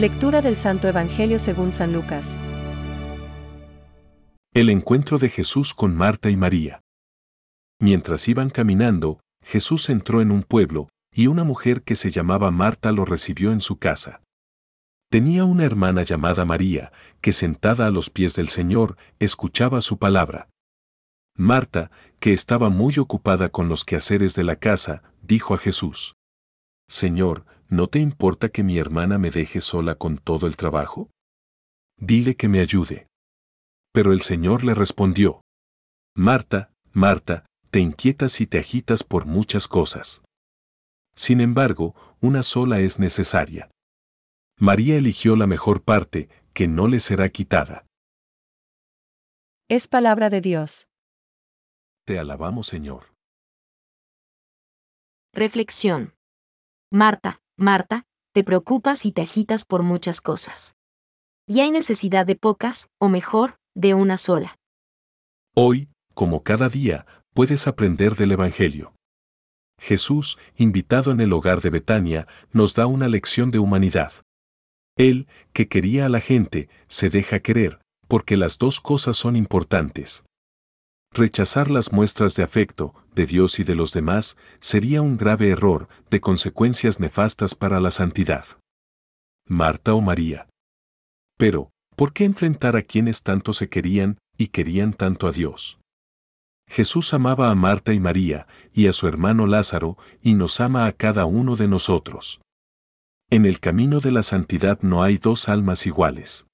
Lectura del Santo Evangelio según San Lucas. El encuentro de Jesús con Marta y María. Mientras iban caminando, Jesús entró en un pueblo, y una mujer que se llamaba Marta lo recibió en su casa. Tenía una hermana llamada María, que sentada a los pies del Señor, escuchaba su palabra. Marta, que estaba muy ocupada con los quehaceres de la casa, dijo a Jesús, Señor, ¿no te importa que mi hermana me deje sola con todo el trabajo? Dile que me ayude. Pero el Señor le respondió, Marta, Marta, te inquietas y te agitas por muchas cosas. Sin embargo, una sola es necesaria. María eligió la mejor parte, que no le será quitada. Es palabra de Dios. Te alabamos, Señor. Reflexión. Marta, Marta, te preocupas y te agitas por muchas cosas. Y hay necesidad de pocas, o mejor, de una sola. Hoy, como cada día, puedes aprender del Evangelio. Jesús, invitado en el hogar de Betania, nos da una lección de humanidad. Él, que quería a la gente, se deja querer, porque las dos cosas son importantes. Rechazar las muestras de afecto, de Dios y de los demás, sería un grave error, de consecuencias nefastas para la santidad. Marta o María. Pero, ¿por qué enfrentar a quienes tanto se querían y querían tanto a Dios? Jesús amaba a Marta y María, y a su hermano Lázaro, y nos ama a cada uno de nosotros. En el camino de la santidad no hay dos almas iguales.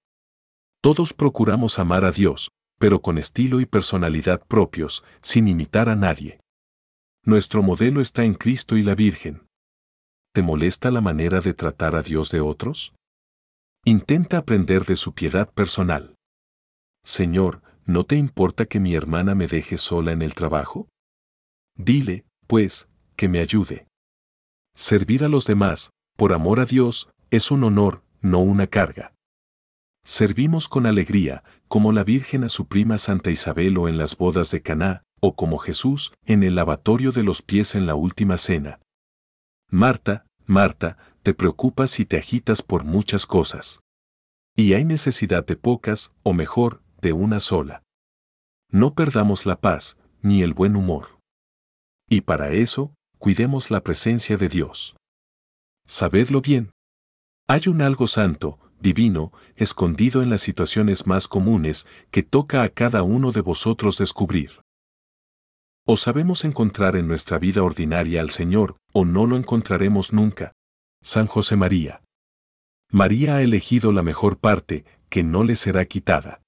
Todos procuramos amar a Dios, pero con estilo y personalidad propios, sin imitar a nadie. Nuestro modelo está en Cristo y la Virgen. ¿Te molesta la manera de tratar a Dios de otros? Intenta aprender de su piedad personal. Señor, ¿no te importa que mi hermana me deje sola en el trabajo? Dile, pues, que me ayude. Servir a los demás, por amor a Dios, es un honor, no una carga. Servimos con alegría, como la Virgen a su prima Santa Isabel o en las bodas de Caná, o como Jesús en el lavatorio de los pies en la última cena. Marta, Marta, te preocupas y te agitas por muchas cosas. Y hay necesidad de pocas, o mejor, de una sola. No perdamos la paz, ni el buen humor. Y para eso, cuidemos la presencia de Dios. Sabedlo bien. Hay un algo santo, divino, escondido en las situaciones más comunes que toca a cada uno de vosotros descubrir. O sabemos encontrar en nuestra vida ordinaria al Señor, o no lo encontraremos nunca. San José María. María ha elegido la mejor parte, que no le será quitada.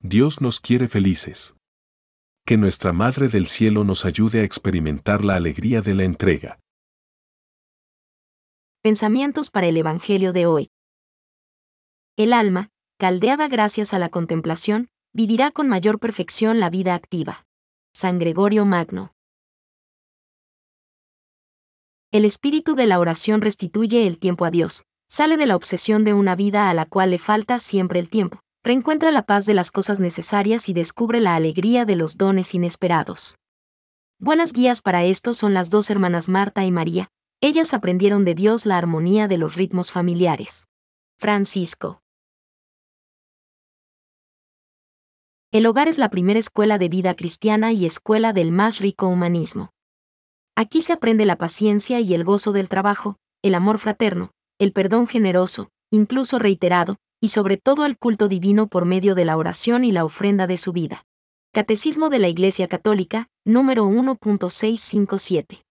Dios nos quiere felices. Que nuestra Madre del Cielo nos ayude a experimentar la alegría de la entrega. Pensamientos para el Evangelio de hoy. El alma, caldeada gracias a la contemplación, vivirá con mayor perfección la vida activa. San Gregorio Magno. El espíritu de la oración restituye el tiempo a Dios, sale de la obsesión de una vida a la cual le falta siempre el tiempo, reencuentra la paz de las cosas necesarias y descubre la alegría de los dones inesperados. Buenas guías para esto son las dos hermanas Marta y María, ellas aprendieron de Dios la armonía de los ritmos familiares. Francisco. El hogar es la primera escuela de vida cristiana y escuela del más rico humanismo. Aquí se aprende la paciencia y el gozo del trabajo, el amor fraterno, el perdón generoso, incluso reiterado, y sobre todo el culto divino por medio de la oración y la ofrenda de su vida. Catecismo de la Iglesia Católica, número 1.657.